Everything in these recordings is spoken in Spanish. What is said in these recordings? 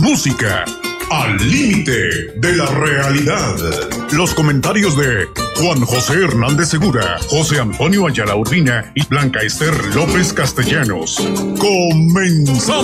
música al límite de la realidad. Los comentarios de Juan José Hernández Segura, José Antonio Ayala Urbina y Blanca Esther López Castellanos. ¡Comenzamos!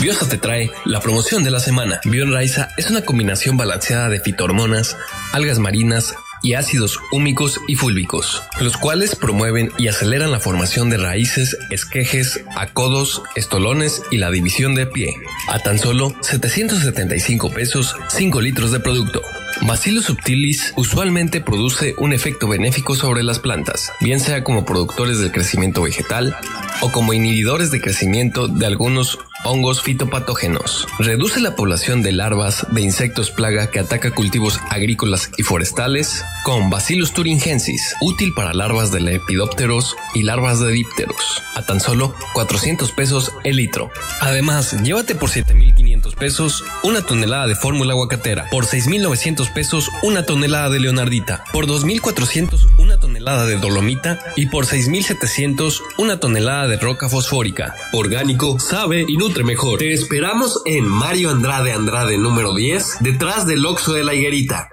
Biosa te trae la promoción de la semana. Bionraiza es una combinación balanceada de fitohormonas, algas marinas, y ácidos húmicos y fúlbicos, los cuales promueven y aceleran la formación de raíces, esquejes, acodos, estolones y la división de pie. A tan solo 775 pesos, 5 litros de producto. Bacillus subtilis usualmente produce un efecto benéfico sobre las plantas, bien sea como productores del crecimiento vegetal o como inhibidores de crecimiento de algunos hongos fitopatógenos. Reduce la población de larvas de insectos plaga que ataca cultivos agrícolas y forestales con Bacillus thuringiensis, útil para larvas de lepidópteros y larvas de dípteros, a tan solo 400 pesos el litro. Además, llévate por 7500 pesos una tonelada de fórmula aguacatera, por 6900 pesos una tonelada de leonardita, por 2400 una tonelada de dolomita y por 6700 una tonelada de roca fosfórica. Orgánico, sabe y nutre mejor. Te esperamos en Mario Andrade Andrade número 10, detrás del Oxo de la Higuerita.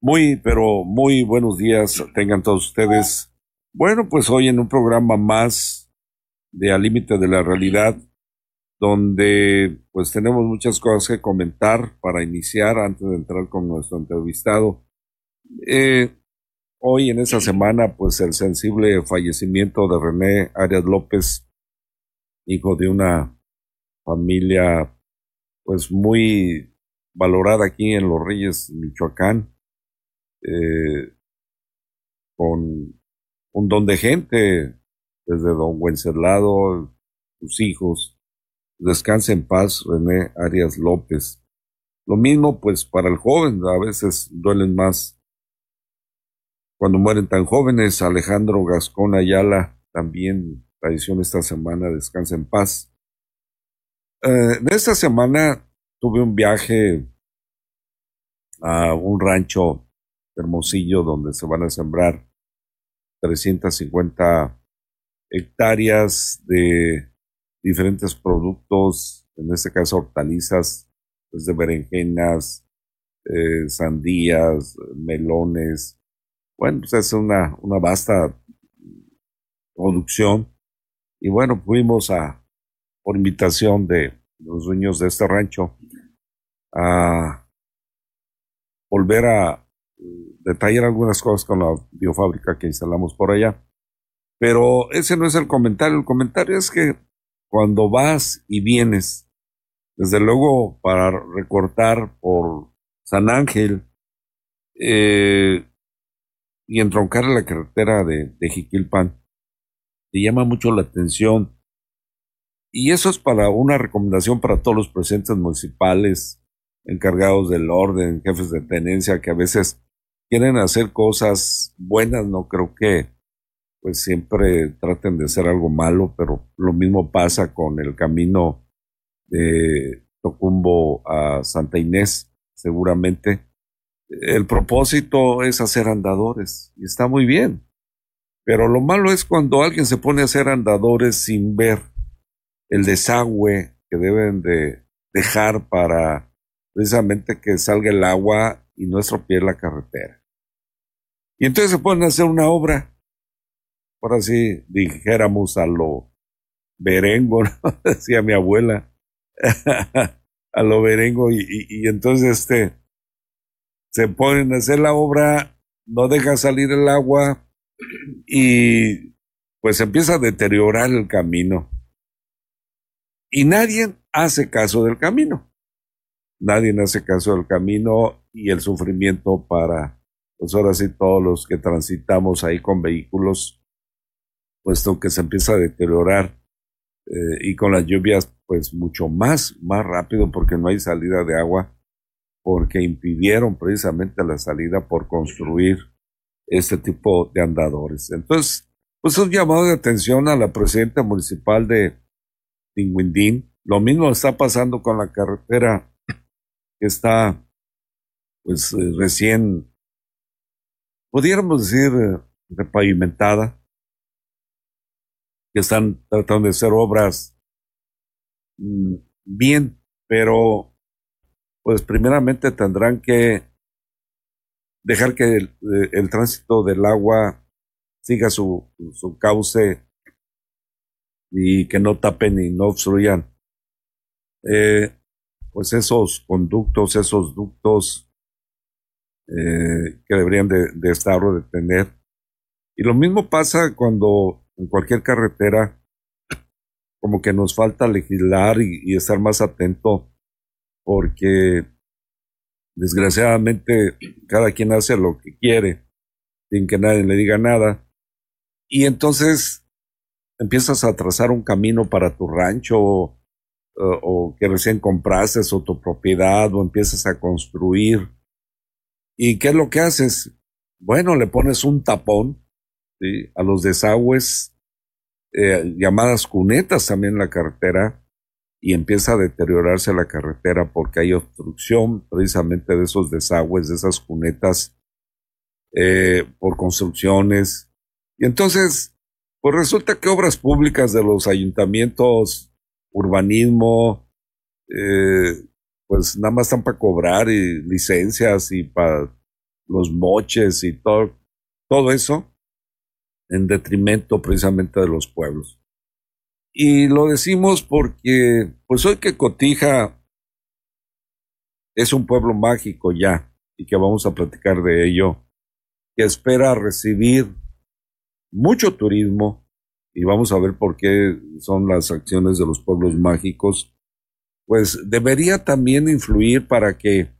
Muy, pero muy buenos días tengan todos ustedes. Bueno, pues hoy en un programa más de Al Límite de la Realidad, donde pues tenemos muchas cosas que comentar para iniciar antes de entrar con nuestro entrevistado. Eh, hoy en esta semana, pues el sensible fallecimiento de René Arias López, hijo de una familia pues muy valorada aquí en Los Reyes, Michoacán, eh, con un don de gente, desde don Wenceslado, sus hijos, descanse en paz René Arias López. Lo mismo pues para el joven, a veces duelen más cuando mueren tan jóvenes. Alejandro Gascón Ayala también falleció esta semana, descansa en paz. Eh, en esta semana tuve un viaje a un rancho Hermosillo donde se van a sembrar 350 hectáreas de diferentes productos, en este caso hortalizas, desde pues, berenjenas, eh, sandías, melones. Bueno, pues es una, una vasta producción. Y bueno, fuimos a, por invitación de los dueños de este rancho, a volver a detallar algunas cosas con la biofábrica que instalamos por allá. Pero ese no es el comentario. El comentario es que cuando vas y vienes, desde luego para recortar por San Ángel eh, y entroncar la carretera de, de Jiquilpan, te llama mucho la atención. Y eso es para una recomendación para todos los presentes municipales, encargados del orden, jefes de tenencia, que a veces quieren hacer cosas buenas, no creo que pues siempre traten de hacer algo malo, pero lo mismo pasa con el camino de Tocumbo a Santa Inés, seguramente. El propósito es hacer andadores y está muy bien, pero lo malo es cuando alguien se pone a hacer andadores sin ver el desagüe que deben de dejar para precisamente que salga el agua y no estropee la carretera. Y entonces se ponen a hacer una obra. Por así dijéramos a lo berengo, decía mi abuela, a lo berengo, y, y, entonces este, se ponen a hacer la obra, no deja salir el agua y pues empieza a deteriorar el camino. Y nadie hace caso del camino. Nadie hace caso del camino y el sufrimiento para, pues ahora sí, todos los que transitamos ahí con vehículos puesto que se empieza a deteriorar eh, y con las lluvias pues mucho más, más rápido porque no hay salida de agua, porque impidieron precisamente la salida por construir este tipo de andadores. Entonces, pues un llamado de atención a la presidenta municipal de Tinguindín. Lo mismo está pasando con la carretera que está pues eh, recién, pudiéramos decir, eh, repavimentada que están tratando de hacer obras mm, bien, pero pues primeramente tendrán que dejar que el, tránsito del agua siga su, su, cauce y que no tapen y no obstruyan eh, pues esos conductos, esos ductos eh, que deberían de, de estar o de tener. Y lo mismo pasa cuando en cualquier carretera como que nos falta legislar y estar más atento porque desgraciadamente cada quien hace lo que quiere sin que nadie le diga nada. Y entonces empiezas a trazar un camino para tu rancho o, que recién compraste o tu propiedad o empiezas a construir. ¿Y qué es lo que haces? Bueno, le pones un tapón a los desagües, eh, llamadas cunetas también en la carretera, y empieza a deteriorarse la carretera porque hay obstrucción precisamente de esos desagües, de esas cunetas eh, por construcciones. Y entonces, pues resulta que obras públicas de los ayuntamientos, urbanismo, eh, pues nada más están para cobrar y licencias y para los moches y todo, todo eso en detrimento precisamente de los pueblos. Y lo decimos porque, pues hoy que Cotija es un pueblo mágico ya, y que vamos a platicar de ello, que espera recibir mucho turismo, y vamos a ver por qué son las acciones de los pueblos mágicos, pues debería también influir para que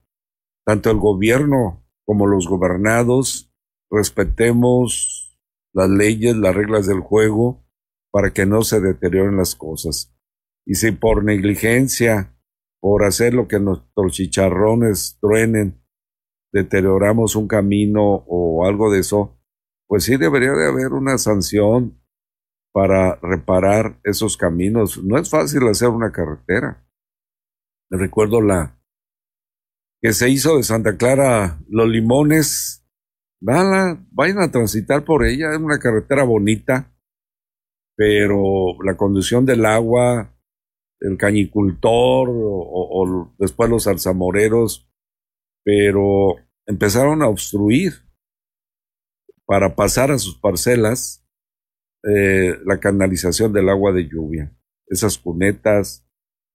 tanto el gobierno como los gobernados respetemos las leyes, las reglas del juego, para que no se deterioren las cosas. Y si por negligencia, por hacer lo que nuestros chicharrones truenen, deterioramos un camino o algo de eso, pues sí debería de haber una sanción para reparar esos caminos. No es fácil hacer una carretera. Recuerdo la que se hizo de Santa Clara Los Limones. vayan a transitar por ella, es una carretera bonita pero la condición del agua, el cañicultor o, después los alzamoreros, pero empezaron a obstruir para pasar a sus parcelas eh, la canalización del agua de lluvia. Esas cunetas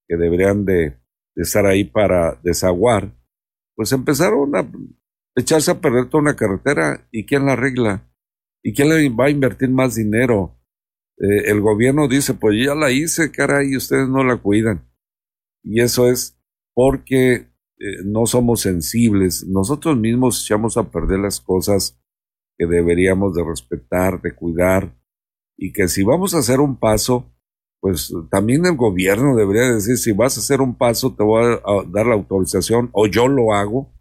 que deberían de, estar ahí para desaguar, pues empezaron a echarse a perder toda una carretera. ¿Y quién la arregla? ¿Y quién le va a invertir más dinero? Eh, el gobierno dice, pues ya la hice, caray, y ustedes no la cuidan. Y eso es porque eh, no somos sensibles. Nosotros mismos echamos a perder las cosas que deberíamos de respetar, de cuidar, y que si vamos a hacer un paso, pues también el gobierno debería decir, si vas a hacer un paso, te voy a dar la autorización, o yo lo hago,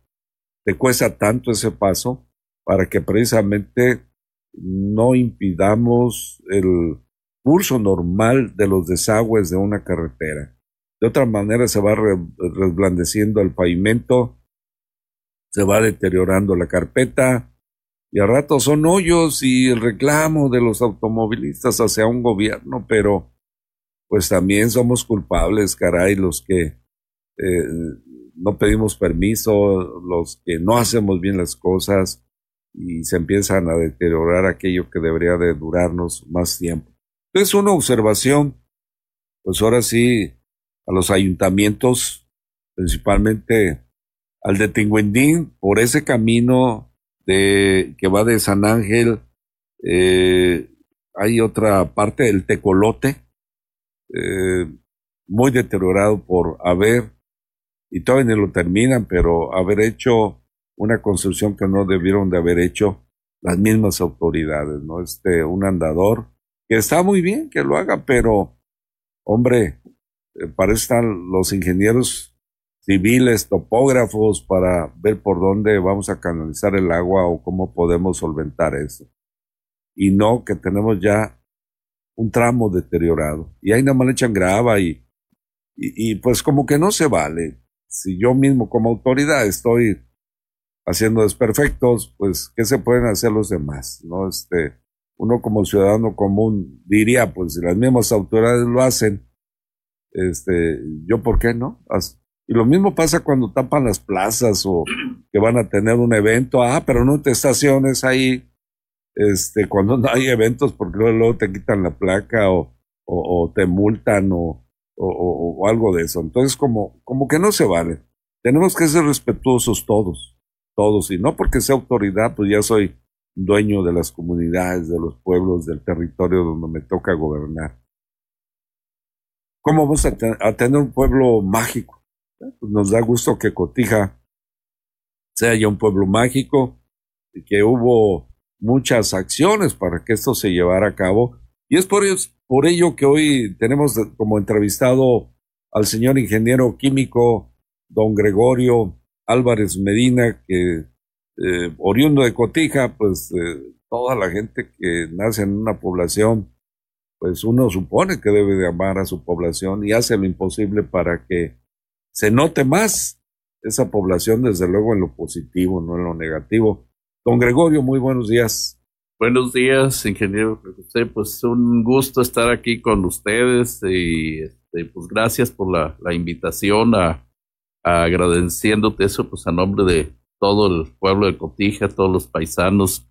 te cuesta tanto ese paso, para que precisamente no impidamos el curso normal de los desagües de una carretera. De otra manera se va resblandeciendo el pavimento, se va deteriorando la carpeta y a rato son hoyos y el reclamo de los automovilistas hacia un gobierno, pero pues también somos culpables, caray, los que eh, no pedimos permiso, los que no hacemos bien las cosas, y se empiezan a deteriorar aquello que debería de durarnos más tiempo. Entonces, una observación, pues ahora sí, a los ayuntamientos, principalmente al de Tinguendín, por ese camino de, que va de San Ángel, eh, hay otra parte del Tecolote, eh, muy deteriorado por haber, y todavía no lo terminan, pero haber hecho una construcción que no debieron de haber hecho las mismas autoridades, ¿no? Este, un andador que está muy bien que lo haga, pero, hombre, eh, para eso están los ingenieros civiles, topógrafos, para ver por dónde vamos a canalizar el agua o cómo podemos solventar eso. Y no que tenemos ya un tramo deteriorado. Y ahí nada más le echan grava y, y, y pues como que no se vale. Si yo mismo como autoridad estoy haciendo desperfectos, pues, ¿qué se pueden hacer los demás? ¿No? Este, uno como ciudadano común diría, pues si las mismas autoridades lo hacen, este, yo por qué no? Y lo mismo pasa cuando tapan las plazas o que van a tener un evento, ah, pero no te estaciones ahí, este, cuando no hay eventos porque luego, te quitan la placa o, o, te multan o, o, algo de eso. Entonces, como, como que no se vale. Tenemos que ser respetuosos todos, todos, y no porque sea autoridad, pues ya soy dueño de las comunidades, de los pueblos, del territorio donde me toca gobernar. ¿Cómo vamos a, tener un pueblo mágico? Pues nos da gusto que Cotija sea ya un pueblo mágico y que hubo muchas acciones para que esto se llevara a cabo. Y es por ello que hoy tenemos como entrevistado al señor ingeniero químico don Gregorio Álvarez Medina, que eh, oriundo de Cotija, pues eh, toda la gente que nace en una población, pues uno supone que debe de amar a su población y hace lo imposible para que se note más esa población, desde luego en lo positivo, no en lo negativo. Don Gregorio, muy buenos días. Buenos días, ingeniero José. Pues un gusto estar aquí con ustedes y este, pues gracias por la, invitación a, agradeciéndote eso pues a nombre de todo el pueblo de Cotija, todos los paisanos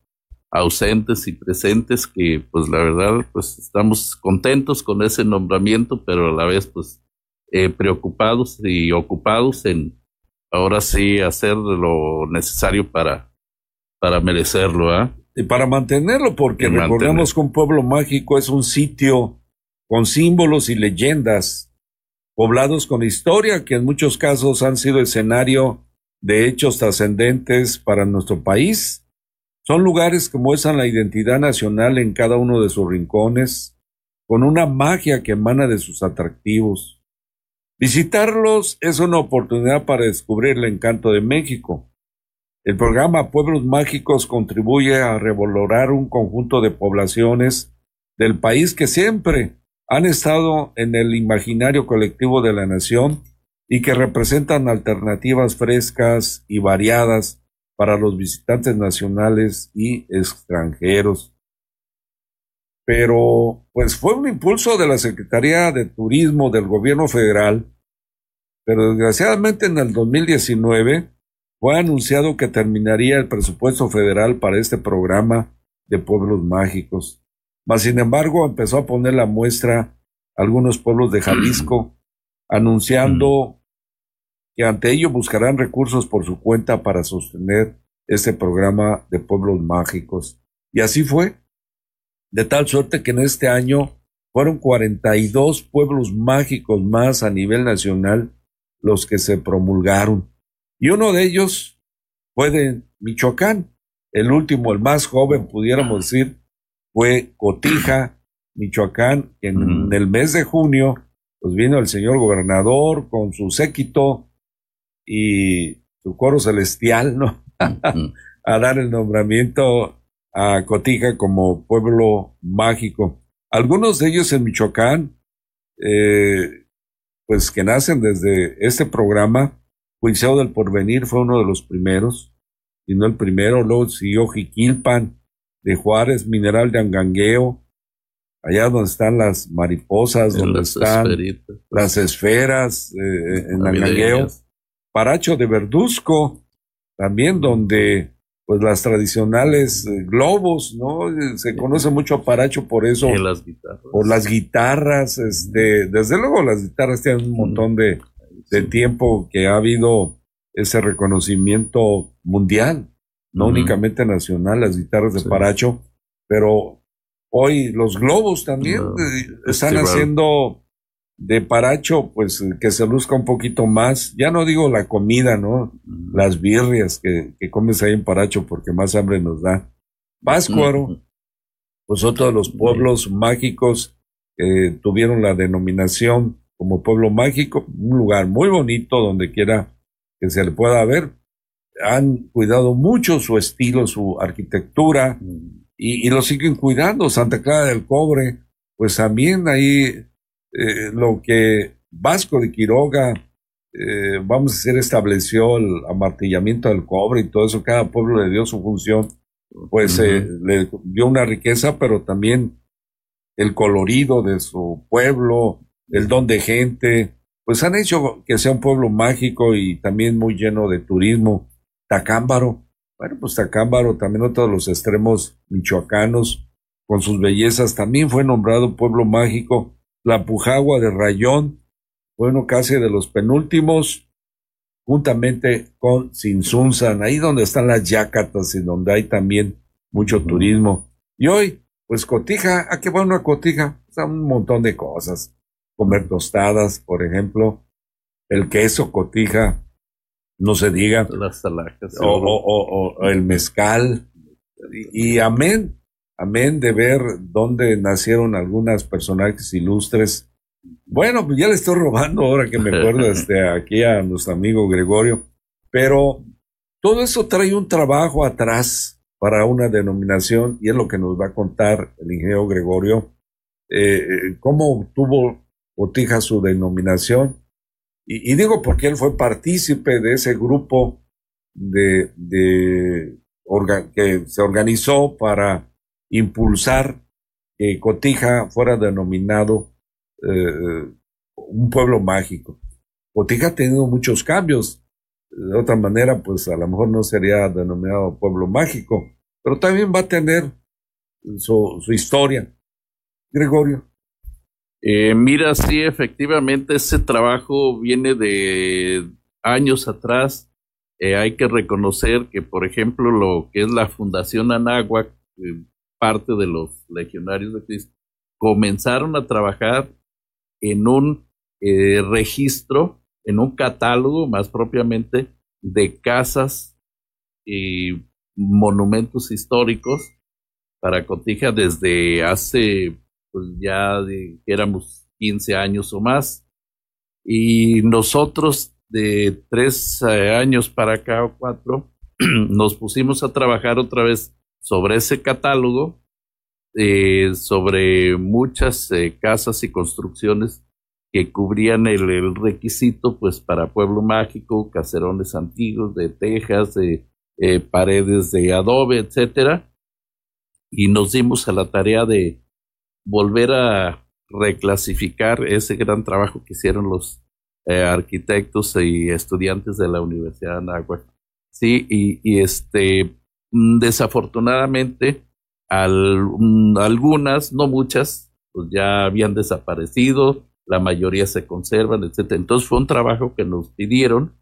ausentes y presentes que pues la verdad pues estamos contentos con ese nombramiento pero a la vez pues eh, preocupados y ocupados en ahora sí hacer lo necesario para para merecerlo ¿ah? y para mantenerlo porque recordemos que un pueblo mágico es un sitio con símbolos y leyendas poblados con historia que en muchos casos han sido escenario de hechos trascendentes para nuestro país. Son lugares que muestran la identidad nacional en cada uno de sus rincones, con una magia que emana de sus atractivos. Visitarlos es una oportunidad para descubrir el encanto de México. El programa Pueblos Mágicos contribuye a revalorar un conjunto de poblaciones del país que siempre han estado en el imaginario colectivo de la nación y que representan alternativas frescas y variadas para los visitantes nacionales y extranjeros. Pero, pues fue un impulso de la Secretaría de Turismo del Gobierno Federal, pero desgraciadamente en el 2019 fue anunciado que terminaría el presupuesto federal para este programa de pueblos mágicos. Mas, sin embargo, empezó a poner la muestra algunos pueblos de Jalisco, anunciando que ante ello buscarán recursos por su cuenta para sostener este programa de pueblos mágicos. Y así fue, de tal suerte que en este año fueron 42 pueblos mágicos más a nivel nacional los que se promulgaron. Y uno de ellos fue de Michoacán. El último, el más joven, pudiéramos decir, fue Cotija, Michoacán. En el mes de junio, pues vino el señor gobernador con su séquito y su coro celestial, ¿no? a dar el nombramiento a Cotija como pueblo mágico. Algunos de ellos en Michoacán, eh, pues que nacen desde este programa, Juiceo del Porvenir fue uno de los primeros, y no el primero, luego siguió Jiquilpan de Juárez, Mineral de Angangueo, allá donde están las mariposas, donde están las esferas eh, en Angangueo. Paracho de Verduzco, también donde pues las tradicionales eh, globos, ¿no? Se conoce mucho a Paracho por eso. las guitarras. Por las guitarras, este, desde luego las guitarras tienen un montón de, de tiempo que ha habido ese reconocimiento mundial, no únicamente nacional, las guitarras de Paracho, pero hoy los globos también eh, están haciendo de Paracho, pues que se luzca un poquito más. Ya no digo la comida, ¿no? Las birrias que, que comes ahí en Paracho porque más hambre nos da. Páscuaro, pues otro de los pueblos mágicos que tuvieron la denominación como pueblo mágico, un lugar muy bonito donde quiera que se le pueda ver. Han cuidado mucho su estilo, su arquitectura y, y lo siguen cuidando. Santa Clara del Cobre, pues también ahí eh, lo que Vasco de Quiroga, eh, vamos a decir, estableció el amartillamiento del cobre y todo eso, cada pueblo le dio su función, pues eh, le dio una riqueza, pero también el colorido de su pueblo, el don de gente, pues han hecho que sea un pueblo mágico y también muy lleno de turismo. Tacámbaro, bueno, pues Tacámbaro también otro de los extremos michoacanos, con sus bellezas, también fue nombrado pueblo mágico. La Pujagua de Rayón, bueno, casi de los penúltimos, juntamente con Sinsunzan, ahí donde están las yacatas y donde hay también mucho turismo. Y hoy, pues Cotija, ¿a qué va una Cotija? O sea, un montón de cosas. Comer tostadas, por ejemplo, el queso Cotija, no se diga. Las O, el mezcal. Y, y amén, amén de ver dónde nacieron algunas personajes ilustres bueno, pues ya le estoy robando ahora que me acuerdo este, aquí a nuestro amigo Gregorio, pero todo eso trae un trabajo atrás para una denominación y es lo que nos va a contar el ingeniero Gregorio, eh, eh, cómo tuvo Botija su denominación. Y, digo porque él fue partícipe de ese grupo de, de que se organizó para impulsar que Cotija fuera denominado eh, un pueblo mágico. Cotija ha tenido muchos cambios. De otra manera, pues a lo mejor no sería denominado pueblo mágico, pero también va a tener su, historia. Gregorio. Eh, mira, sí, efectivamente, ese trabajo viene de años atrás. Eh, hay que reconocer que, por ejemplo, lo que es la Fundación Anáhuac, parte de los legionarios de Cristo, comenzaron a trabajar en un eh, registro, en un catálogo más propiamente de casas y monumentos históricos para Cotija desde hace pues ya éramos 15 años o más. Y nosotros de tres eh, años para acá o cuatro nos pusimos a trabajar otra vez sobre ese catálogo eh, sobre muchas eh, casas y construcciones que cubrían el, requisito pues para pueblo mágico, caserones antiguos de tejas, de paredes de adobe, etcétera, y nos dimos a la tarea de volver a reclasificar ese gran trabajo que hicieron los arquitectos y estudiantes de la Universidad de Anáhuac. Sí, y, y este, mm, desafortunadamente, Mm, algunas, no muchas, pues ya habían desaparecido, la mayoría se conservan, etc. Entonces fue un trabajo que nos pidieron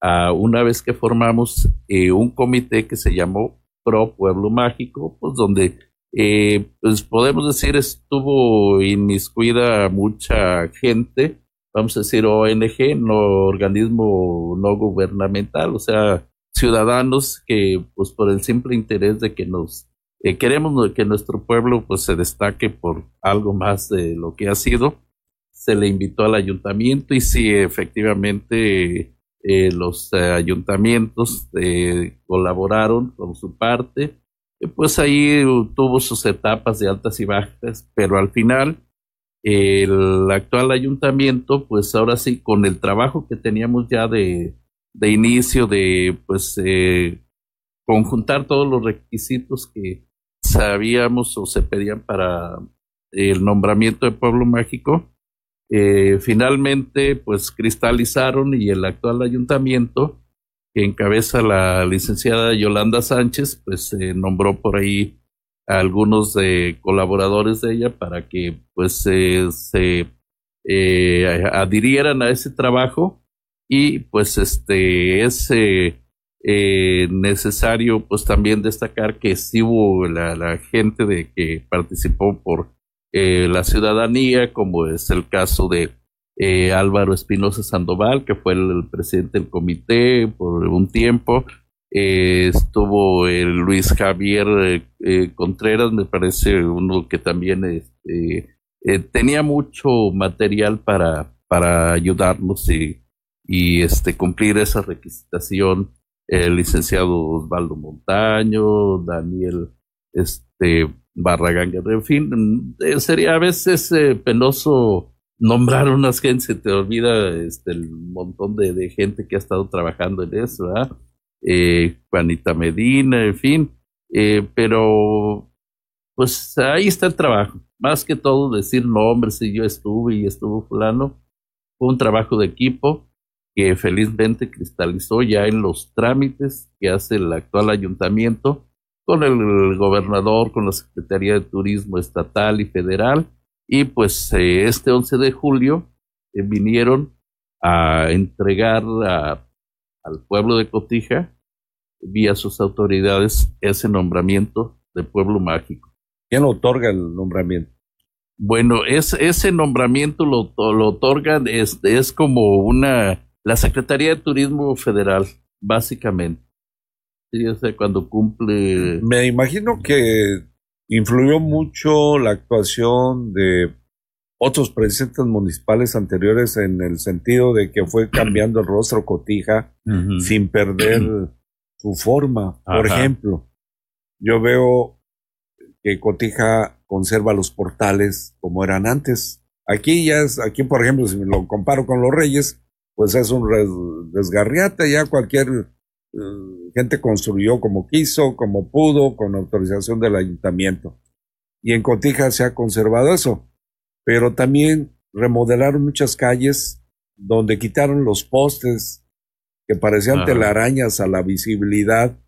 a una vez que formamos eh, un comité que se llamó Pro Pueblo Mágico, pues donde eh, pues podemos decir estuvo inmiscuida mucha gente, vamos a decir ONG, no organismo no gubernamental, o sea, ciudadanos que pues por el simple interés de que nos eh, queremos que nuestro pueblo pues se destaque por algo más de lo que ha sido. Se le invitó al ayuntamiento y sí, efectivamente eh, los eh, ayuntamientos colaboraron con su parte. Pues ahí tuvo sus etapas de altas y bajas, pero al final el actual ayuntamiento, pues ahora sí, con el trabajo que teníamos ya de, de inicio, de pues conjuntar todos los requisitos que, sabíamos o se pedían para el nombramiento de pueblo mágico, eh, finalmente pues cristalizaron y el actual ayuntamiento que encabeza la licenciada Yolanda Sánchez pues se nombró por ahí a algunos de colaboradores de ella para que pues se eh, adhirieran a ese trabajo y pues este ese eh, necesario pues también destacar que sí hubo la, gente de que participó por eh, la ciudadanía, como es el caso de eh, Álvaro Espinosa Sandoval, que fue el, presidente del comité por un tiempo. estuvo Luis Javier Contreras, me parece uno que también este, tenía mucho material para, para ayudarnos y, y este, cumplir esa requisitación el licenciado Osvaldo Montaño, Daniel este, Barragán, en fin, eh, sería a veces eh, penoso nombrar unas gentes, se te olvida este, el montón de, gente que ha estado trabajando en eso. Eh, Juanita Medina, en fin, Eh, pero, pues ahí está el trabajo. Más que todo decir nombres, si yo estuve y estuvo fulano, fue un trabajo de equipo que felizmente cristalizó ya en los trámites que hace el actual ayuntamiento con el gobernador, con la Secretaría de Turismo estatal y federal. Y pues eh, este 11 de julio eh, vinieron a entregar al pueblo de Cotija, vía sus autoridades, ese nombramiento de pueblo mágico. ¿Quién otorga el nombramiento? Bueno, es, ese nombramiento lo, lo otorgan, es, es como una, la Secretaría de Turismo Federal, básicamente. Sí, o sea, cuando cumple... Me imagino que influyó mucho la actuación de otros presidentes municipales anteriores en el sentido de que fue cambiando el rostro Cotija sin perder su forma. Por ejemplo, yo veo que Cotija conserva los portales como eran antes. Aquí ya es, aquí por ejemplo, si me lo comparo con los Reyes, pues es un desgarriate, ya cualquier gente construyó como quiso, como pudo, con autorización del ayuntamiento. Y en Cotija se ha conservado eso. Pero también remodelaron muchas calles donde quitaron los postes que parecían telarañas a la visibilidad,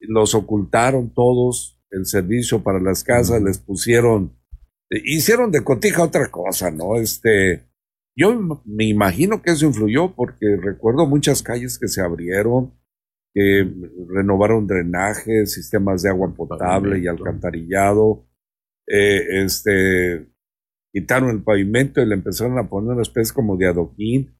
los ocultaron todos, el servicio para las casas, les pusieron, eh, hicieron de cotija otra cosa, ¿no? Este, yo me imagino que eso influyó porque recuerdo muchas calles que se abrieron, que renovaron drenaje, sistemas de agua potable y alcantarillado, eh, este, quitaron el pavimento y le empezaron a poner una especie como de adoquín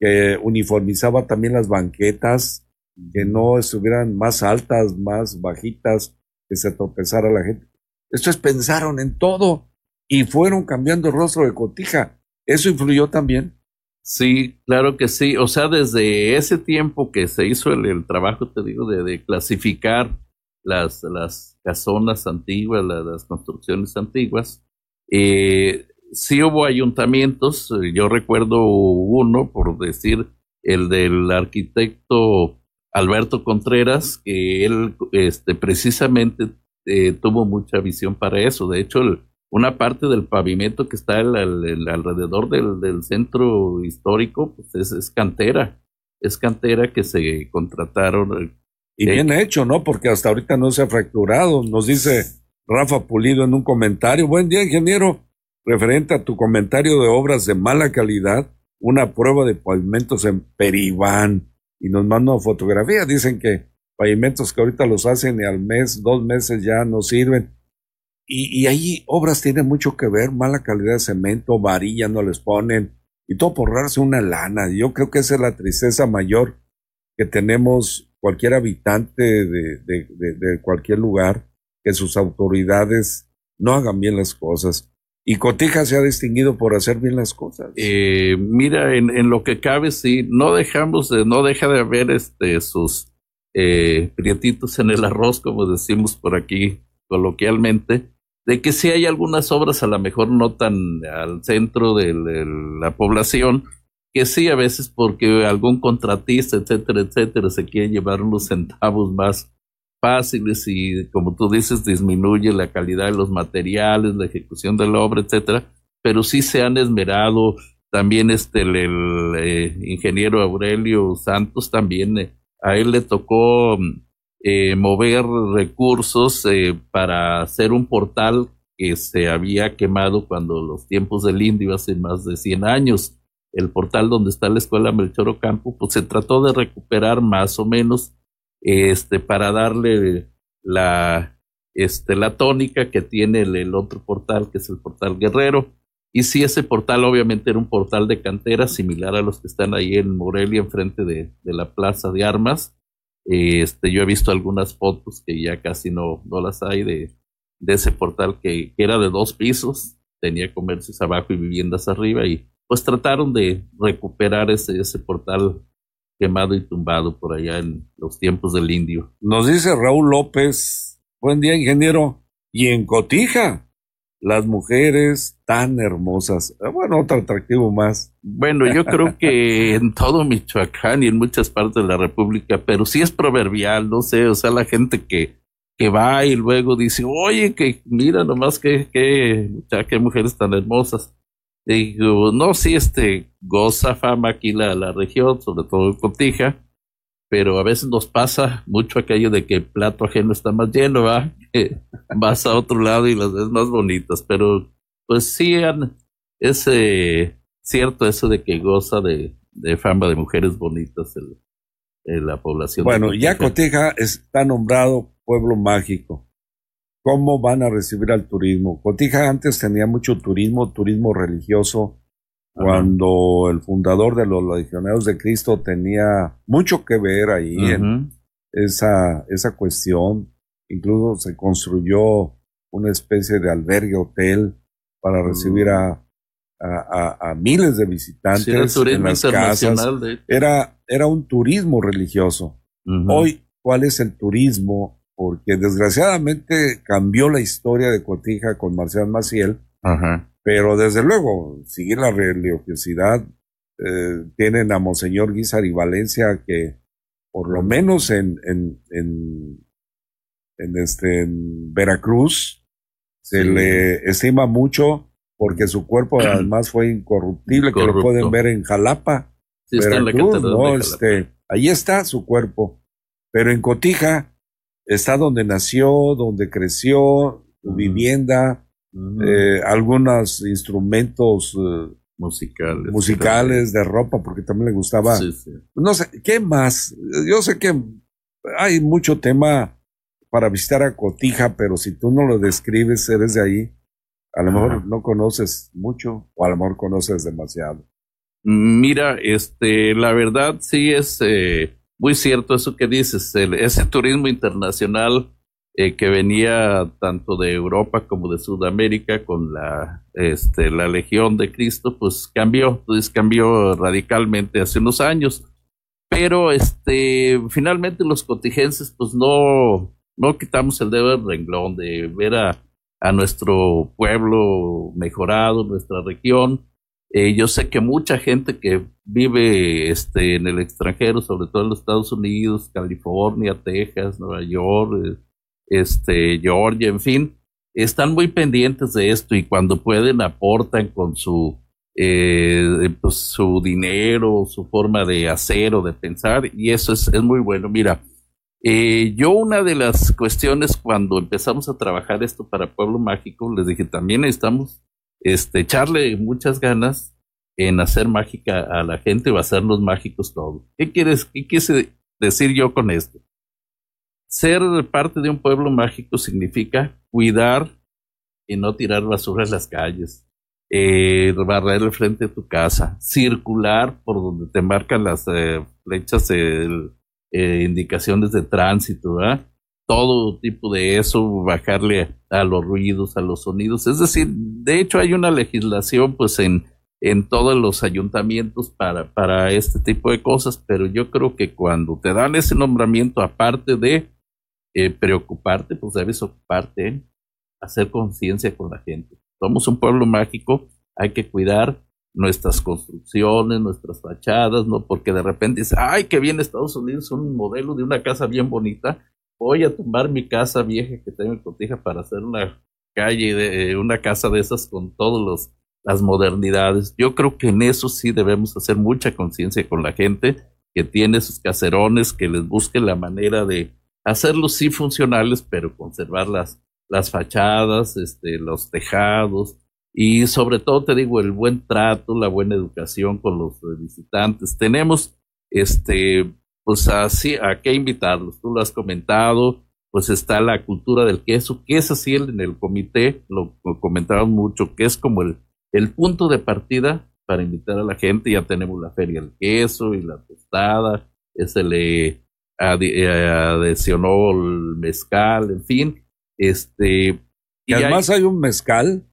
que uniformizaba también las banquetas, que no estuvieran más altas, más bajitas, que se tropezara la gente. Esto es, pensaron en todo y fueron cambiando el rostro de Cotija. ¿Eso influyó también? Sí, claro que sí. O sea, desde ese tiempo que se hizo el, trabajo, te digo, de, clasificar las, las casonas antiguas, las, construcciones antiguas, eh, sí hubo ayuntamientos. Yo recuerdo uno, por decir, el del arquitecto Alberto Contreras, que él este, precisamente eh, tuvo mucha visión para eso. De hecho, una parte del pavimento que está alrededor del, centro histórico, pues es, cantera. Es cantera que se contrataron. Y eh, bien hecho, ¿no? Porque hasta ahorita no se ha fracturado. Nos dice Rafa Pulido en un comentario. Buen día, ingeniero. Referente a tu comentario de obras de mala calidad, una prueba de pavimentos en Peribán y nos mandan fotografías. Dicen que pavimentos que ahorita los hacen y al mes, dos meses ya no sirven. Y, ahí obras tienen mucho que ver, mala calidad de cemento, varilla no les ponen, y todo por darse una lana. Yo creo que esa es la tristeza mayor que tenemos cualquier habitante de, de, de, cualquier lugar, que sus autoridades no hagan bien las cosas. Y Cotija se ha distinguido por hacer bien las cosas. Eh, mira, en, en, lo que cabe, sí, no dejamos de, no deja de haber este sus eh, prietitos en el arroz, como decimos por aquí coloquialmente, de que sí hay algunas obras a lo mejor no tan al centro de, la población, que sí a veces porque algún contratista, etcétera, etcétera, se quiere llevar unos centavos más fáciles y como tú dices disminuye la calidad de los materiales, la ejecución de la obra, etcétera, pero sí se han esmerado. También este el, eh, ingeniero Aurelio Santos también eh, a él le tocó eh, mover recursos para hacer un portal que se había quemado cuando los tiempos del indio hace más de 100 años. El portal donde está la escuela Melchor Ocampo, pues se trató de recuperar más o menos este, para darle la, este, la tónica que tiene el, otro portal, que es el portal Guerrero. Y si ese portal obviamente era un portal de cantera similar a los que están ahí en Morelia, enfrente de, de la Plaza de Armas. Este, yo he visto algunas fotos que ya casi no, no las hay de, de ese portal que, que, era de dos pisos, tenía comercios abajo y viviendas arriba y pues trataron de recuperar ese, ese portal quemado y tumbado por allá en los tiempos del indio. Nos dice Raúl López, buen día ingeniero, y en Cotija, las mujeres tan hermosas. Ah, bueno, otro atractivo más. Bueno, yo creo que en todo Michoacán y en muchas partes de la República, pero sí es proverbial, no sé, o sea, la gente que que va y luego dice, oye, que mira nomás que, que, qué mujeres tan hermosas. Y digo, no, sí, este, goza fama aquí la, la región, sobre todo en Cotija, pero a veces nos pasa mucho aquello de que el plato ajeno está más lleno, ¿va? vas a otro lado y las ves más bonitas, pero pues sí, es eh, cierto eso de que goza de, de fama de mujeres bonitas el, la población. Bueno, ya Cotija está nombrado pueblo mágico. ¿Cómo van a recibir al turismo? Cotija antes tenía mucho turismo, turismo religioso, cuando el fundador de los Legionarios de Cristo tenía mucho que ver ahí en esa, esa cuestión. Incluso se construyó una especie de albergue, hotel, para recibir a, a, miles de visitantes en las casas. Era, era un turismo religioso. Hoy, ¿cuál es el turismo? Porque desgraciadamente cambió la historia de Cotija con Marcial Maciel. Pero desde luego, sigue la religiosidad. Eh, tienen a Monseñor Guizar y Valencia que por lo menos en, en, en, en este, en Veracruz se le estima mucho porque su cuerpo además fue incorruptible, que lo pueden ver en Jalapa. no, este, ahí está su cuerpo. Pero en Cotija está donde nació, donde creció, su vivienda, eh, algunos instrumentos eh, musicales, musicales de ropa, porque también le gustaba. No sé, ¿qué más? Yo sé que hay mucho tema para visitar a Cotija, pero si tú no lo describes, eres de ahí a lo mejor no conoces mucho o a lo mejor conoces demasiado. Mira, este, la verdad sí es eh, muy cierto eso que dices. ese turismo internacional eh, que venía tanto de Europa como de Sudamérica con la, este, la Legión de Cristo, pues cambió, pues cambió radicalmente hace unos años. Pero este, finalmente los cotigenses, pues no, no quitamos el dedo del renglón de ver a a nuestro pueblo mejorado, nuestra región. Eh, yo sé que mucha gente que vive este, en el extranjero, sobre todo en los Estados Unidos, California, Texas, Nueva York, eh, este, Georgia, en fin, están muy pendientes de esto y cuando pueden aportan con su, eh, pues, su dinero, su forma de hacer o de pensar y eso es, es muy bueno. Mira, eh, yo una de las cuestiones cuando empezamos a trabajar esto para Pueblo Mágico, les dije, también necesitamos este, echarle muchas ganas en hacer mágica a la gente o hacernos mágicos todos. ¿Qué quieres, qué quieres decir yo con esto? Ser parte de un pueblo mágico significa cuidar y no tirar basura en las calles, eh, barrer el frente de tu casa, circular por donde te marcan las eh, flechas del eh, indicaciones de tránsito. Todo tipo de eso, bajarle a los ruidos, a los sonidos. Es decir, de hecho hay una legislación pues en, en todos los ayuntamientos para, para este tipo de cosas, pero yo creo que cuando te dan ese nombramiento, aparte de eh, preocuparte, pues debes ocuparte en hacer conciencia con la gente. Somos un pueblo mágico, hay que cuidar nuestras construcciones, nuestras fachadas, ¿no? Porque de repente dice, ay, que viene Estados Unidos, un modelo de una casa bien bonita, voy a tumbar mi casa vieja que tengo en Cotija para hacer una calle, de, eh, una casa de esas con todas las modernidades. Yo creo que en eso sí debemos hacer mucha conciencia con la gente que tiene sus caserones, que les busque la manera de hacerlos sí funcionales, pero conservar las, las fachadas, este, los tejados, y sobre todo te digo el buen trato, la buena educación con los visitantes. Tenemos este pues así a qué invitarlos. Tú lo has comentado, pues está la cultura del queso, que es así en el comité, lo, comentamos mucho, que es como el, el punto de partida para invitar a la gente. Ya tenemos la feria del queso y la tostada, se le adicionó el mezcal, en fin. Este, y, además hay un mezcal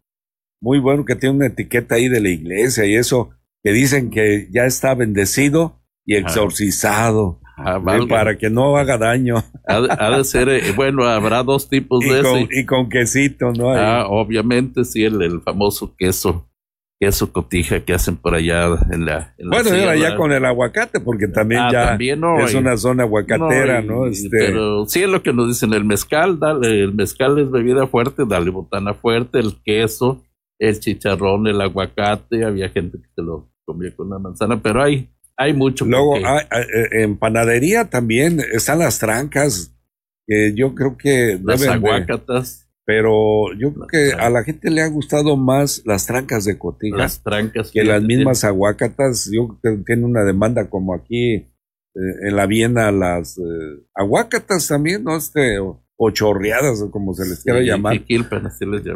muy bueno que tiene una etiqueta ahí de la iglesia y eso, que dicen que ya está bendecido y exorcizado. Ah, para que no haga daño. Ha, de ser, eh, bueno, habrá dos tipos de con, Y con quesito, ¿no? Ah, obviamente, sí, el, famoso queso queso cotija que hacen por allá en la. bueno, era ya con el aguacate, porque también ah, ya es una zona aguacatera, ¿no? Este... Pero sí es lo que nos dicen, el mezcal, dale, el mezcal es bebida fuerte, dale botana fuerte, el queso, el chicharrón, el aguacate, había gente que se lo comía con una manzana, pero hay, hay mucho. Luego, hay, eh, en panadería también están las trancas, que yo creo que... Las aguacatas. Pero yo creo que a la gente le ha gustado más las trancas de cotija. Las trancas. Que, las mismas aguacatas. Yo creo que tiene una demanda como aquí eh, en la Viena las eh, aguacatas también, ¿no? Este, o, chorreadas, como se les quiera llamar.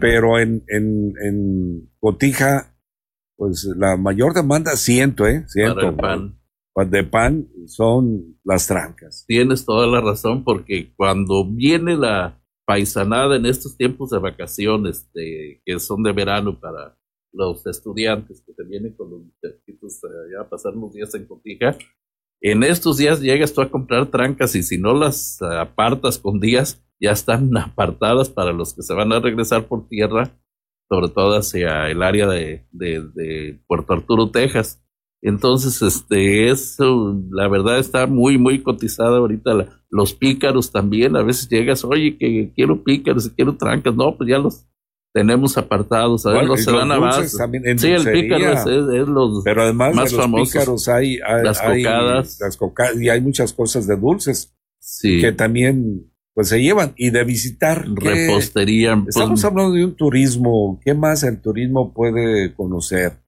Pero en, en, en cotija, pues la mayor demanda siento, ¿eh? Siento. Para el pan. De pan son las trancas. Tienes toda la razón, porque cuando viene la paisanada en estos tiempos de vacaciones, que son de verano para los estudiantes que se vienen con los muchachitos ya a pasar unos días en Cotija, en estos días llegas tú a comprar trancas y si no las apartas con días, ya están apartadas para los que se van a regresar por tierra, sobre todo hacia el área de Puerto Arturo, Texas. Entonces, este, eso, la verdad está muy, muy cotizada ahorita. los pícaros también, a veces llegas, oye, que quiero pícaros, quiero trancas. No, pues ya los tenemos apartados. A ver, los a base. Sí, el pícaro es, es, los Pero además más de los pícaros hay, las cocadas. las cocadas, y hay muchas cosas de dulces. Sí. Que también pues se llevan y de visitar. Repostería. Pues, estamos hablando de un turismo. ¿Qué más el turismo puede conocer?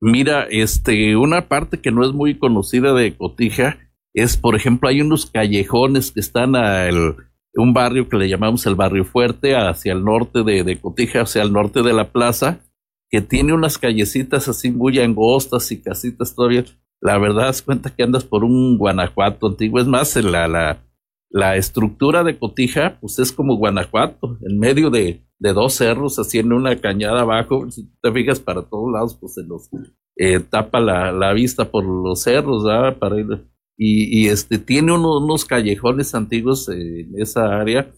Mira, este, una parte que no es muy conocida de Cotija es, por ejemplo, hay unos callejones que están al un barrio que le llamamos el barrio fuerte hacia el norte de, de Cotija, hacia el norte de la plaza, que tiene unas callecitas así muy angostas y casitas todavía. La verdad es cuenta que andas por un Guanajuato antiguo. Es más, la, la, la estructura de Cotija, pues es como Guanajuato, en medio de, de dos cerros, haciendo una cañada abajo. Si te fijas para todos lados, pues se los eh, tapa la, la, vista por los cerros, ¿verdad? Para ir. Y, y este tiene unos callejones antiguos en esa área.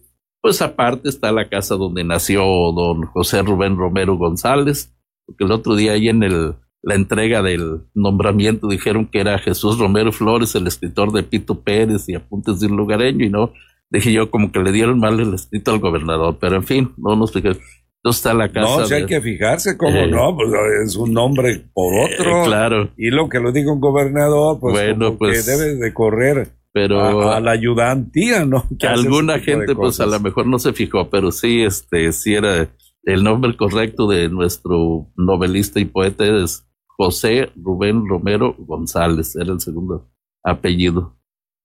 Pues aparte está la casa donde nació don José Rubén Romero González, porque el otro día ahí en el la entrega del nombramiento dijeron que era Jesús Romero Flores, el escritor de Pito Pérez y Apuntes de un lugareño, y no, dije yo como que le dieron mal el escrito al gobernador, pero en fin, no nos fijamos. Entonces está la casa. No, si hay que fijarse, cómo eh, no, pues es un nombre por eh, otro. claro. Y lo que lo diga un gobernador, pues, bueno, pues que debe de correr pero a, la ayudantía, ¿no? Que alguna gente, pues a lo mejor no se fijó, pero sí, este, sí era el nombre correcto de nuestro novelista y poeta es José Rubén Romero González, era el segundo apellido,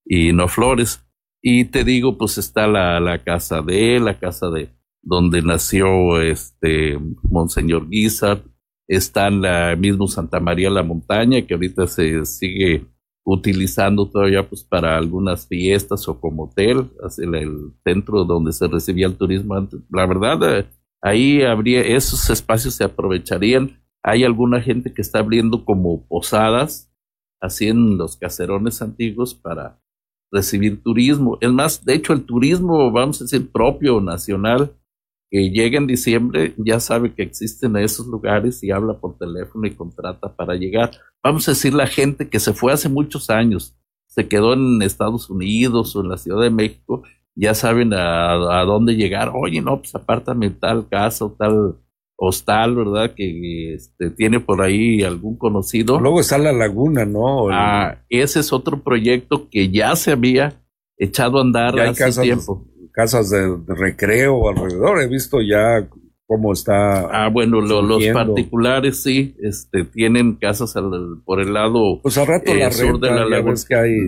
y no Flores. Y te digo, pues está la, la casa de él, la casa de donde nació este Monseñor Guizar, está la mismo Santa María la Montaña, que ahorita se sigue utilizando todavía pues para algunas fiestas o como hotel, el, el centro donde se recibía el turismo. La verdad, eh, ahí habría, esos espacios se aprovecharían hay alguna gente que está abriendo como posadas, así en los caserones antiguos para recibir turismo. Es más, de hecho, el turismo, vamos a decir, propio, nacional, que llega en diciembre, ya sabe que existen esos lugares y habla por teléfono y contrata para llegar. Vamos a decir, la gente que se fue hace muchos años, se quedó en Estados Unidos o en la Ciudad de México, ya saben a, a dónde llegar. Oye, no, pues apártame tal casa o tal hostal, ¿verdad? Que este, tiene por ahí algún conocido. Luego está la laguna, ¿no? Ah, ese es otro proyecto que ya se había echado a andar hace casas, tiempo. Casas de, recreo alrededor, he visto ya cómo está. Ah, bueno, los particulares sí, este, tienen casas por el lado pues rato la eh, sur de la laguna.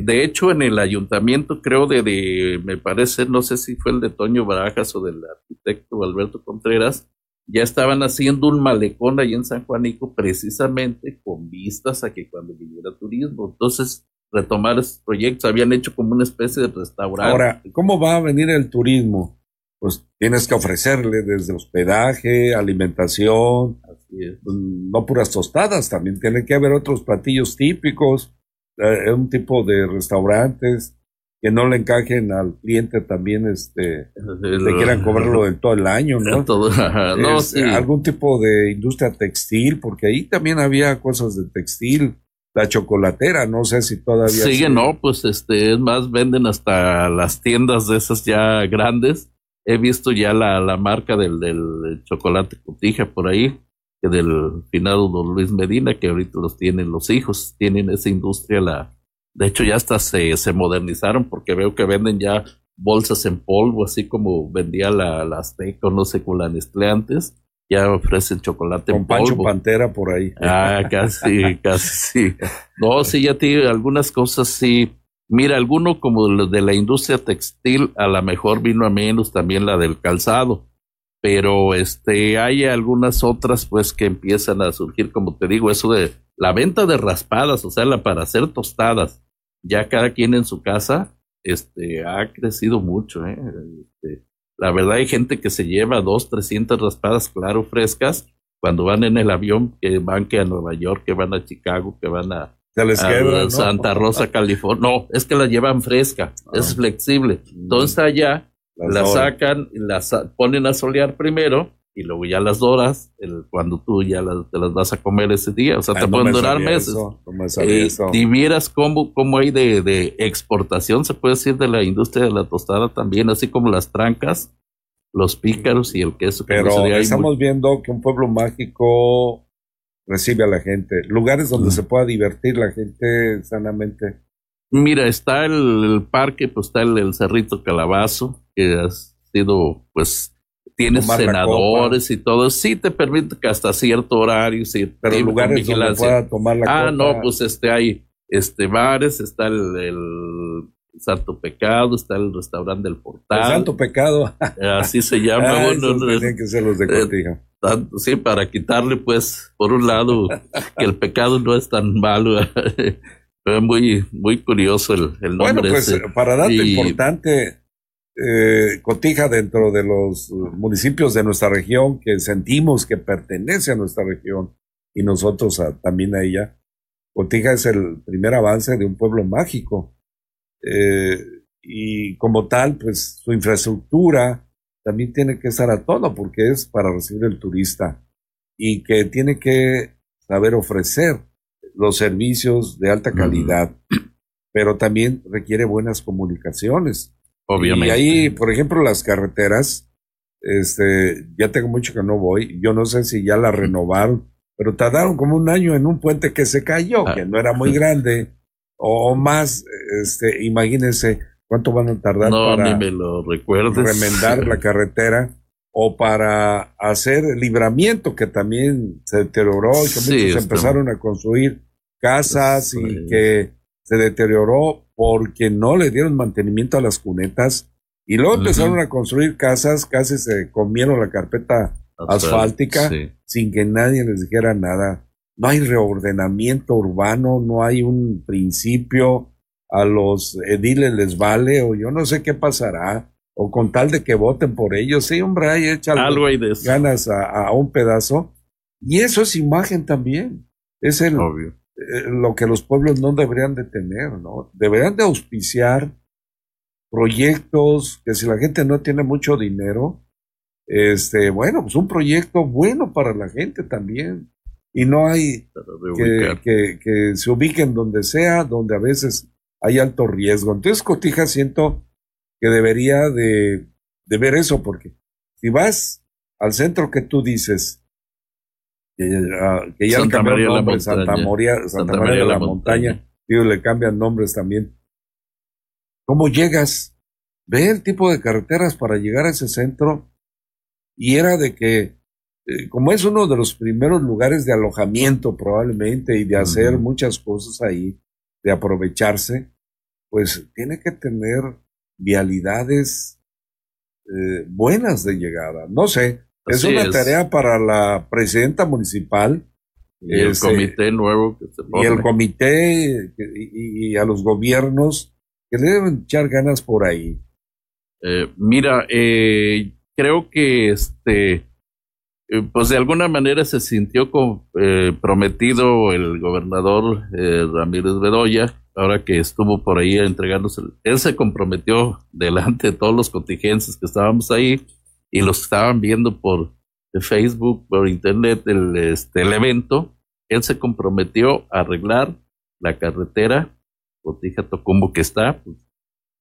De hecho, en el ayuntamiento, creo de, de, me parece, no sé si fue el de Toño Barajas o del arquitecto Alberto Contreras, ya estaban haciendo un malecón ahí en San Juanico precisamente con vistas a que cuando viniera turismo. Entonces, retomar esos proyectos, habían hecho como una especie de restaurante. Ahora, ¿cómo va a venir el turismo? Pues tienes que ofrecerle desde hospedaje, alimentación, pues, no puras tostadas, también tiene que haber otros platillos típicos, eh, un tipo de restaurantes que no le encajen al cliente también, este, le quieran cobrarlo en todo el año, ¿no? Todo, no sí. Algún tipo de industria textil, porque ahí también había cosas de textil, la chocolatera, no sé si todavía sigue, no, pues este, es más, venden hasta las tiendas de esas ya grandes. He visto ya la, la marca del, del chocolate cotija por ahí, que del finado don Luis Medina, que ahorita los tienen los hijos, tienen esa industria la de hecho, ya hasta se, se modernizaron porque veo que venden ya bolsas en polvo, así como vendía la, la Azteca, no sé, con la Nestlé antes. Ya ofrecen chocolate en polvo. Pancho Pantera por ahí. Ah, casi, casi sí. No, sí, ya tiene algunas cosas sí. Mira, alguno como de la industria textil, a lo mejor vino a menos también la del calzado. Pero este, hay algunas otras pues que empiezan a surgir, como te digo, eso de la venta de raspadas, o sea, la para hacer tostadas, ya cada quien en su casa, este, ha crecido mucho, ¿eh? Este, la verdad hay gente que se lleva dos, trescientas raspadas, claro, frescas, cuando van en el avión, que van que a Nueva York, que van a Chicago, que van a, Santa Rosa, California. No, es que la llevan fresca, es ah. flexible. Entonces allá la sacan, la ponen a solear primero y luego ya las doras el, cuando tú ya las, te las vas a comer ese día. O sea, te pueden durar meses. Eh, y vieras cómo, cómo hay de, de, exportación, se puede decir, de la industria de la tostada también, así como las trancas, los pícaros y el queso. Pero estamos viendo que un pueblo mágico recibe a la gente, lugares donde se pueda divertir la gente sanamente. Mira, está el, parque, pues está el, el Cerrito Calabazo, que ha sido, pues, tienes senadores y todo, sí te permite que hasta cierto horario, sí, pero lugares donde pueda tomar la Ah, no, pues este hay este bares, está el, el, Santo Pecado, está el restaurante del Portal. El Santo Pecado. Así se llama. ah, bueno, tienen que ser los de eh, sí, para quitarle, pues, por un lado, que el pecado no es tan malo. Es muy, muy curioso el, el nombre. Bueno, pues, para darte importante, eh, cotija dentro de los municipios de nuestra región que sentimos que pertenece a nuestra región y nosotros también a ella. Cotija es el primer avance de un pueblo mágico. Eh, y como tal, pues su infraestructura también tiene que estar a todo porque es para recibir el turista y que tiene que saber ofrecer los servicios de alta calidad, pero también requiere buenas comunicaciones Obviamente. Y ahí, por ejemplo, las carreteras, este, ya tengo mucho que no voy, yo no sé si ya la renovaron, pero tardaron como un año en un puente que se cayó, ah. que no era muy grande, o, más, este, imagínense cuánto van a tardar para me lo remendar la carretera o para hacer el libramiento que también se deterioró y que se empezaron a construir casas y que se deterioró porque no le dieron mantenimiento a las cunetas y luego empezaron a construir casas, casi se comieron la carpeta asfáltica sin que nadie les dijera nada. No hay reordenamiento urbano, no hay un principio, a los ediles les vale o yo no sé qué pasará, o con tal de que voten por ellos. Sí, hombre, hecha Algo ganas a, a, un pedazo. Y eso es imagen también. Es el, Obvio. Eh, lo que los pueblos no deberían de tener, ¿no? Deberían de auspiciar proyectos que si la gente no tiene mucho dinero, este, bueno, pues un proyecto bueno para la gente también. Y no hay que, que, se ubiquen donde sea, donde a veces hay alto riesgo. Entonces, Cotija, siento que debería de, de ver eso, porque si vas al centro que tú dices, que, ya le cambiaron nombre, Santa, María, Santa, María, de la, Montaña, le cambian nombres también. ¿Cómo llegas? Ve el tipo de carreteras para llegar a ese centro y era de que, eh, como es uno de los primeros lugares de alojamiento probablemente y de hacer muchas cosas ahí, de aprovecharse, pues tiene que tener vialidades eh, buenas de llegada. No sé, es una tarea para la presidenta municipal. Y el comité nuevo que se Y el comité y, a los gobiernos que deben echar ganas por ahí. Eh, mira, eh, creo que este, eh, pues de alguna manera se sintió prometido el gobernador Ramírez Bedoya ahora que estuvo por ahí entregándose, él se comprometió delante de todos los contingencias que estábamos ahí y los que estaban viendo por Facebook, por internet, el, este, el evento, él se comprometió a arreglar la carretera Cotija Tocumbo que está, pues,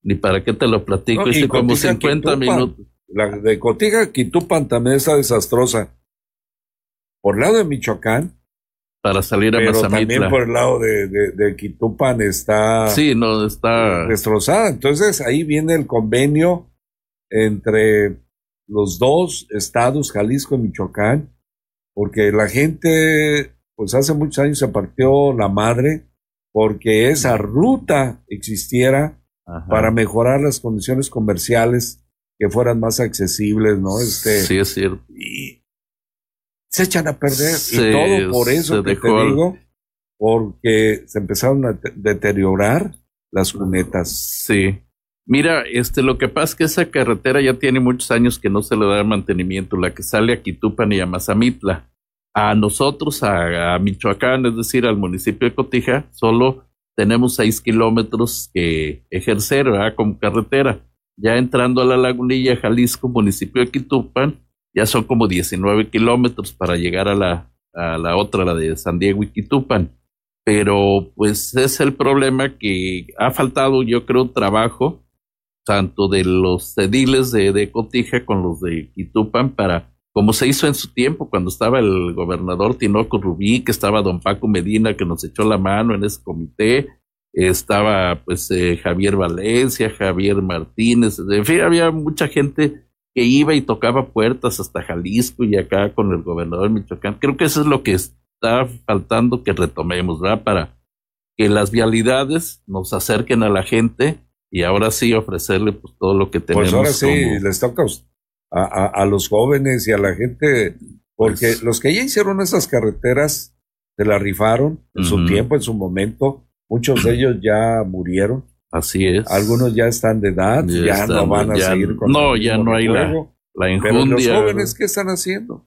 ni para qué te lo platico, no, como 50 minutos. La de Cotija Quitupan también está desastrosa. Por lado de Michoacán, para salir a Pero también por el lado de, de, Quitupan está, sí, no, está destrozada. Entonces ahí viene el convenio entre los dos estados, Jalisco y Michoacán, porque la gente, pues hace muchos años se partió la madre porque esa ruta existiera para mejorar las condiciones comerciales que fueran más accesibles, ¿no? Este, sí, es cierto. Y se echan a perder. y todo por eso que te digo, porque se empezaron a deteriorar las cunetas. Sí. Mira, este, lo que pasa es que esa carretera ya tiene muchos años que no se le da mantenimiento, la que sale a Quitupan y a Mazamitla. A nosotros, a, Michoacán, es decir, al municipio de Cotija, solo tenemos seis kilómetros que ejercer, ¿verdad? Como carretera. Ya entrando a la lagunilla, Jalisco, municipio de Quitupan, ya son como 19 kilómetros para llegar a la, a la otra, la de San Diego y Quitupan. Pero pues es el problema que ha faltado, yo creo, trabajo, tanto de los ediles de, de Cotija con los de Quitupan, para, como se hizo en su tiempo, cuando estaba el gobernador Tinoco Rubí, que estaba don Paco Medina, que nos echó la mano en ese comité, estaba pues eh, Javier Valencia, Javier Martínez, en fin, había mucha gente que iba y tocaba puertas hasta Jalisco y acá con el gobernador Michoacán. Creo que eso es lo que está faltando que retomemos, ¿verdad? Para que las vialidades nos acerquen a la gente y ahora sí ofrecerle pues todo lo que tenemos. Pues ahora sí, les toca a, a, los jóvenes y a la gente, porque pues los que ya hicieron esas carreteras se la rifaron en su tiempo, en su momento, muchos de ellos ya murieron Así es. Algunos ya están de edad, ya, no van a seguir con No, ya no hay la, la los jóvenes qué están haciendo?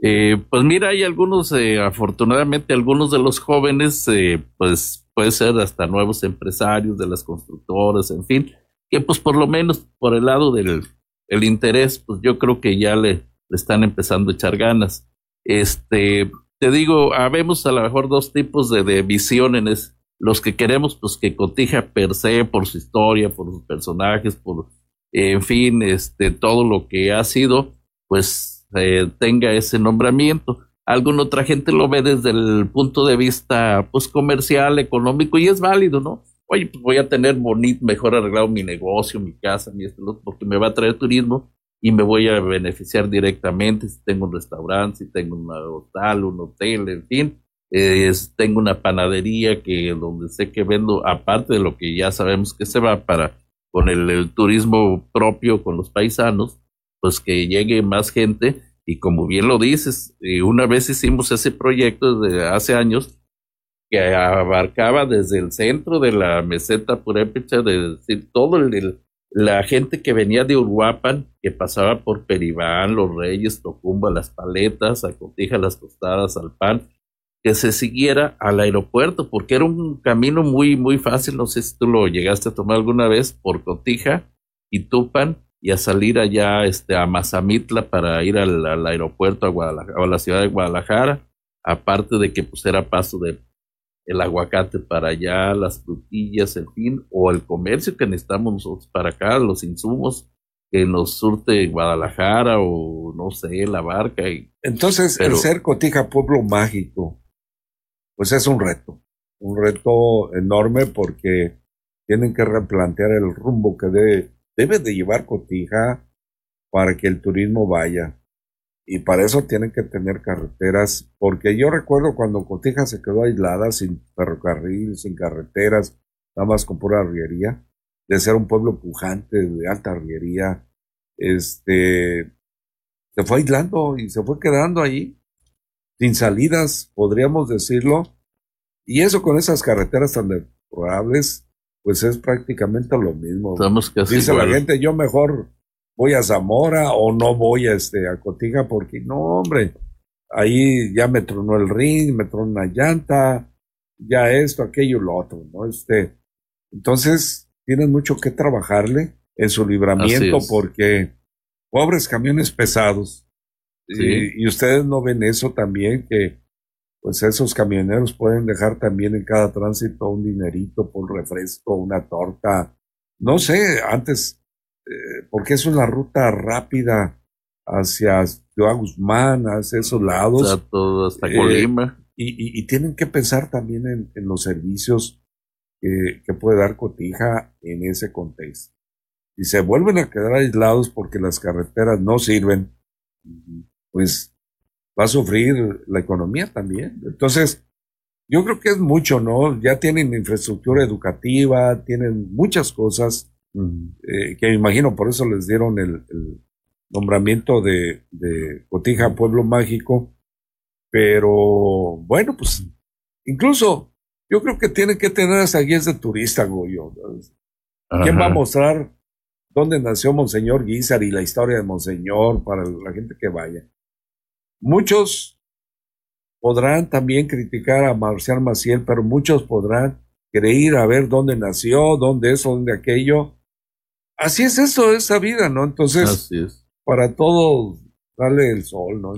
Eh, pues mira, hay algunos, eh, afortunadamente, algunos de los jóvenes, eh, pues puede ser hasta nuevos empresarios de las constructoras, en fin, que pues por lo menos por el lado del el interés, pues yo creo que ya le, le están empezando a echar ganas. Este, te digo, habemos a lo mejor dos tipos de, de visiones los que queremos pues que Cotija per se por su historia, por sus personajes, por en fin, este todo lo que ha sido, pues eh, tenga ese nombramiento. Alguna otra gente lo ve desde el punto de vista pues comercial, económico y es válido, ¿no? Oye, pues voy a tener bonito, mejor arreglado mi negocio, mi casa, mi este, porque me va a traer turismo y me voy a beneficiar directamente si tengo un restaurante, si tengo un hotel, un hotel, en fin tengo una panadería que donde sé que vendo, aparte de lo que ya sabemos que se va para con el, turismo propio con los paisanos, pues que llegue más gente. Y como bien lo dices, eh, una vez hicimos ese proyecto de hace años que abarcaba desde el centro de la meseta purépecha, de decir, todo la gente que venía de Uruapan, que pasaba por Peribán, Los Reyes, Tocumba, Las Paletas, Acotija, Las Tostadas, al pan que se siguiera al aeropuerto, porque era un camino muy, muy fácil. No sé si tú lo llegaste a tomar alguna vez por Cotija y Tupan y a salir allá este, a Mazamitla para ir al, aeropuerto a, Guadalajara, a la ciudad de Guadalajara. Aparte de que pues era paso de el aguacate para allá, las frutillas, en fin, o el comercio que necesitamos nosotros para acá, los insumos que nos surte Guadalajara o no sé, la barca. Y, Entonces, el ser Cotija Pueblo Mágico, pues es un reto, un reto enorme porque tienen que replantear el rumbo que debe, debe de llevar Cotija para que el turismo vaya. Y para eso tienen que tener carreteras, porque yo recuerdo cuando Cotija se quedó aislada, sin ferrocarril, sin carreteras, nada más con pura arriería, de ser un pueblo pujante, de alta arriería, este, se fue aislando y se fue quedando ahí sin salidas, podríamos decirlo. Y eso con esas carreteras tan deplorables, pues es prácticamente lo mismo. Dice la gente, yo mejor voy a Zamora o no voy a, este, a Cotija porque no, hombre, ahí ya me tronó el ring, me tronó una llanta, ya esto, aquello, lo otro, ¿no? Este, entonces, tienen mucho que trabajarle en su libramiento porque pobres camiones pesados. Y, ustedes no ven eso también, que pues esos camioneros pueden dejar también en cada tránsito un dinerito por refresco, una torta, no sé, antes, eh, porque es una ruta rápida hacia Ciudad Guzmán, hacia esos lados. hasta Colima. Eh, y, y, tienen que pensar también en, en los servicios que, que, puede dar Cotija en ese contexto. Y se vuelven a quedar aislados porque las carreteras no sirven, pues va a sufrir la economía también. Entonces, yo creo que es mucho, ¿no? Ya tienen infraestructura educativa, tienen muchas cosas eh, que me imagino por eso les dieron el, el nombramiento de, de, Cotija Pueblo Mágico. Pero bueno, pues incluso yo creo que tienen que tener hasta guías de turista, Goyo. ¿Quién va a mostrar dónde nació Monseñor Guizar y la historia de Monseñor para la gente que vaya? Muchos podrán también criticar a Marcial Maciel, pero muchos podrán querer a ver dónde nació, dónde eso, dónde aquello. Así es eso, esa vida, ¿no? Entonces, para todos, darle el sol, ¿no?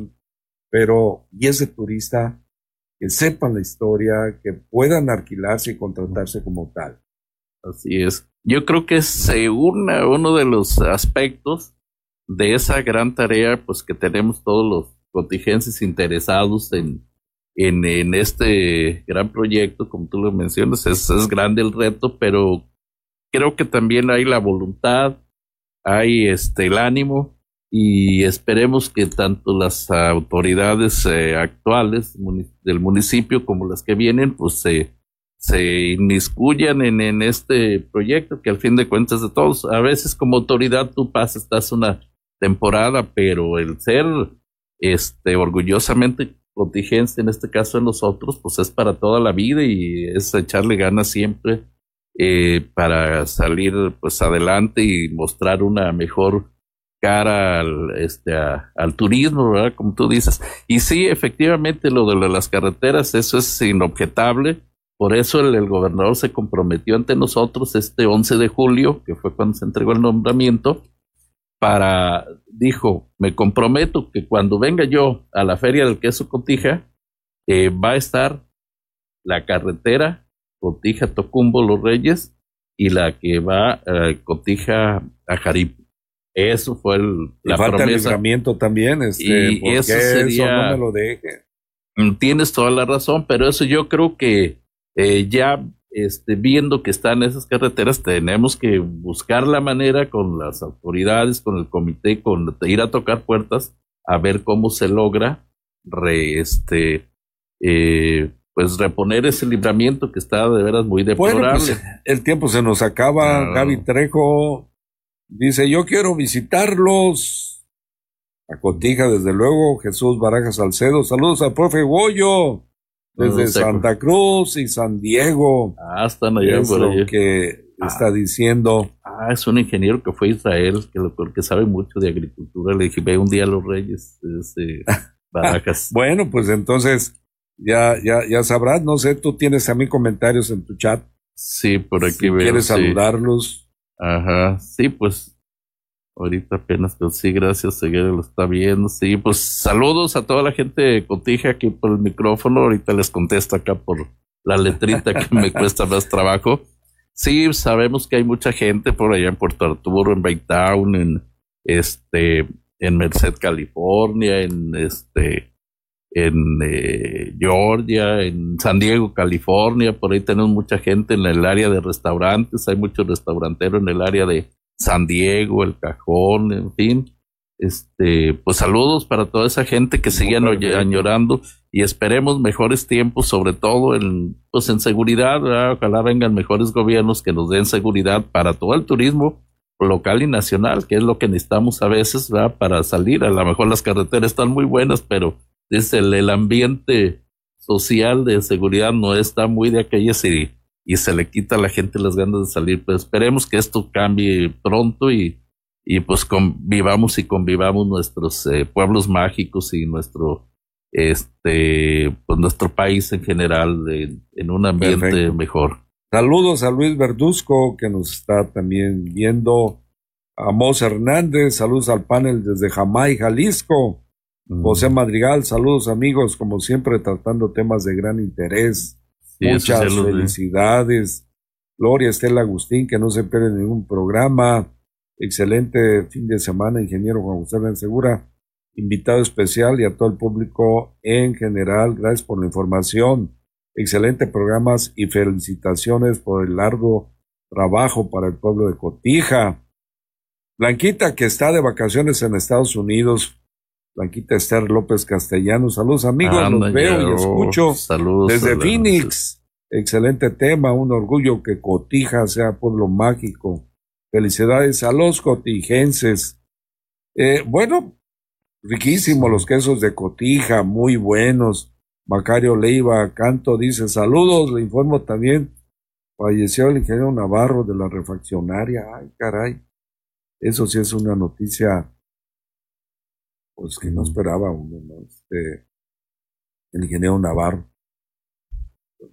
Pero, y ese turista, que sepan la historia, que puedan alquilarse y contratarse como tal. Así es. Yo creo que según uno de los aspectos de esa gran tarea, pues que tenemos todos los contingencias interesados en, en, en, este gran proyecto, como tú lo mencionas, es, es grande el reto, pero creo que también hay la voluntad, hay este el ánimo y esperemos que tanto las autoridades eh, actuales del municipio como las que vienen, pues se, se inmiscuyan en, en, este proyecto que al fin de cuentas de todos, a veces como autoridad tú pasas, estás una temporada, pero el ser este, orgullosamente contingencia, en este caso de nosotros, pues es para toda la vida y es echarle ganas siempre eh, para salir pues adelante y mostrar una mejor cara al, este, al turismo, ¿verdad? Como tú dices. Y sí, efectivamente, lo de las carreteras, eso es inobjetable. Por eso el, gobernador se comprometió ante nosotros este 11 de julio, que fue cuando se entregó el nombramiento, para, dijo, me comprometo que cuando venga yo a la feria del queso Cotija, eh, va a estar la carretera Cotija Tocumbo Los Reyes y la que va eh, Cotija a Jarip. Eso fue el, la falta promesa. el también, este, y eso sería, eso no me lo deje. Mm, tienes toda la razón, pero eso yo creo que eh, ya este, viendo que están esas carreteras, tenemos que buscar la manera con las autoridades, con el comité, con ir a tocar puertas, a ver cómo se logra re, este, eh, pues reponer ese libramiento que está de veras muy pues, deplorable. el tiempo se nos acaba, Gaby Trejo dice, yo quiero visitarlos. A Cotija, desde luego, Jesús Barajas Salcedo, saludos al profe Goyo desde Santa Cruz y San Diego. Ah, están allá por lo que ah. está diciendo. Ah, es un ingeniero que fue a Israel, que lo que sabe mucho de agricultura. Le dije, ve un día a los Reyes, este, Barajas. bueno, pues entonces ya, ya, ya sabrás. No sé, tú tienes también comentarios en tu chat. Sí, por aquí si ¿Quieres saludarlos? Ajá, sí, pues Ahorita apenas, pero sí, gracias, Seguir lo está viendo. Sí, pues saludos a toda la gente de Cotija aquí por el micrófono. Ahorita les contesto acá por la letrita que me cuesta más trabajo. Sí, sabemos que hay mucha gente por allá en Puerto Arturo, en Baytown, en este, en Merced, California, en este, en eh, Georgia, en San Diego, California. Por ahí tenemos mucha gente en el área de restaurantes. Hay muchos restauranteros en el área de San Diego, El Cajón, en fin. Este, pues saludos para toda esa gente que sigue añorando y esperemos mejores tiempos, sobre todo en, pues en seguridad, ojalá vengan mejores gobiernos que nos den seguridad para todo el turismo local y nacional, que es lo que necesitamos a veces ¿verdad? para salir. A lo mejor las carreteras están muy buenas, pero desde el, el ambiente social de seguridad no está muy de aquellas y y se le quita a la gente las ganas de salir. Pues esperemos que esto cambie pronto y, y pues convivamos y convivamos nuestros eh, pueblos mágicos y nuestro este, pues nuestro país en general en un ambiente mejor. Saludos a Luis Verduzco, que nos está también viendo. A Mos Hernández, saludos al panel desde Jamay, Jalisco. José Madrigal, saludos amigos, como siempre tratando temas de gran interés. Muchas felicidades. Gloria Estela Agustín, que no se pierde ningún programa. Excelente fin de semana, ingeniero Juan José Segura invitado especial y a todo el público en general. Gracias por la información. Excelente programas y felicitaciones por el largo trabajo para el pueblo de Cotija. Blanquita, que está de vacaciones en Estados Unidos. Blanquita Esther López Castellano. Saludos amigos, los veo y escucho saludos desde Phoenix. Excelente tema, un orgullo que Cotija sea pueblo mágico. Felicidades a los cotijenses. Eh, bueno, Riquísimo los quesos de cotija, muy buenos. Macario Leiva Canto dice, saludos, le informo también, falleció el ingeniero Navarro de la refaccionaria. Ay, caray. Eso sí es una noticia, pues que no esperaba uno, ¿no? Este, el ingeniero Navarro.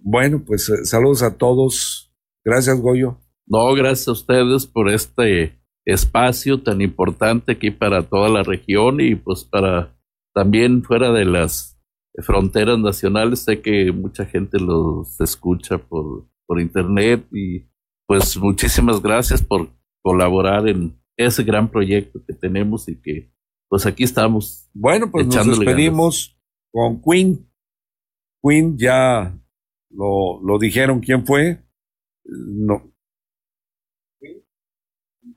Bueno, pues eh, saludos a todos. Gracias, Goyo. No, gracias a ustedes por este espacio tan importante aquí para toda la región y pues para también fuera de las fronteras nacionales. Sé que mucha gente los escucha por, por internet y pues muchísimas gracias por colaborar en ese gran proyecto que tenemos y que pues aquí estamos. Bueno, pues nos despedimos con Queen. Queen ya lo, lo dijeron quién fue. No,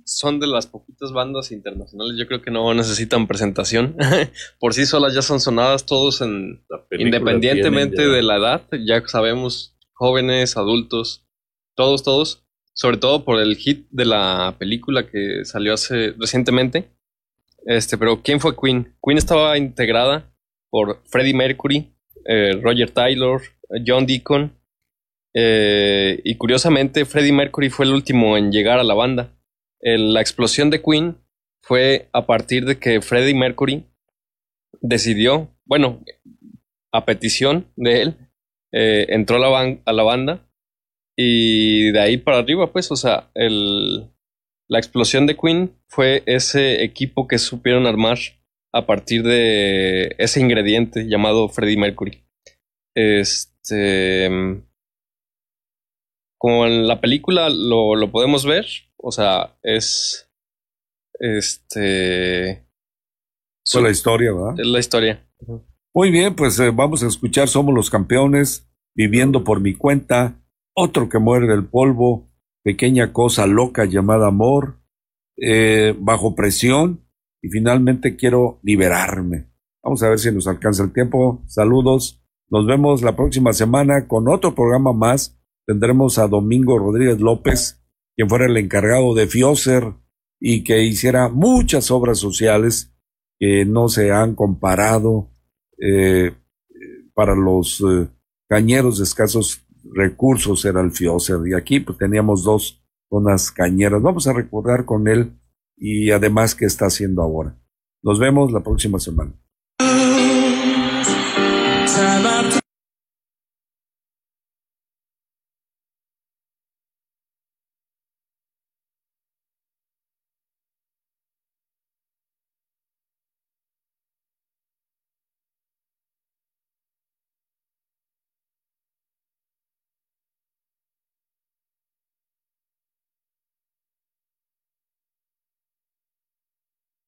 son de las poquitas bandas internacionales, yo creo que no necesitan presentación. Por sí solas ya son sonadas todos en independientemente de la edad, ya sabemos, jóvenes, adultos, todos, todos, sobre todo por el hit de la película que salió hace recientemente. Este, pero ¿quién fue Queen? Queen estaba integrada por Freddie Mercury, eh, Roger Taylor, John Deacon. Eh, y curiosamente, Freddie Mercury fue el último en llegar a la banda la explosión de Queen fue a partir de que Freddie Mercury decidió, bueno, a petición de él, eh, entró a la, a la, banda y de ahí para arriba, pues, o sea, el, la explosión de Queen fue ese equipo que supieron armar a partir de ese ingrediente llamado Freddie Mercury. Este. Como en la película lo, lo podemos ver, o sea, es. Este. Es la historia, ¿verdad? Es la historia. Muy bien, pues eh, vamos a escuchar Somos los Campeones, Viviendo por mi cuenta, Otro que muere del polvo, Pequeña cosa loca llamada amor, eh, Bajo presión y finalmente quiero liberarme. Vamos a ver si nos alcanza el tiempo. Saludos. Nos vemos la próxima semana con otro programa más. Tendremos a Domingo Rodríguez López quien fuera el encargado de Fioser y que hiciera muchas obras sociales que no se han comparado eh, para los eh, cañeros escasos recursos era el Fioser y aquí pues, teníamos dos zonas cañeras. Vamos a recordar con él y además qué está haciendo ahora. Nos vemos la próxima semana.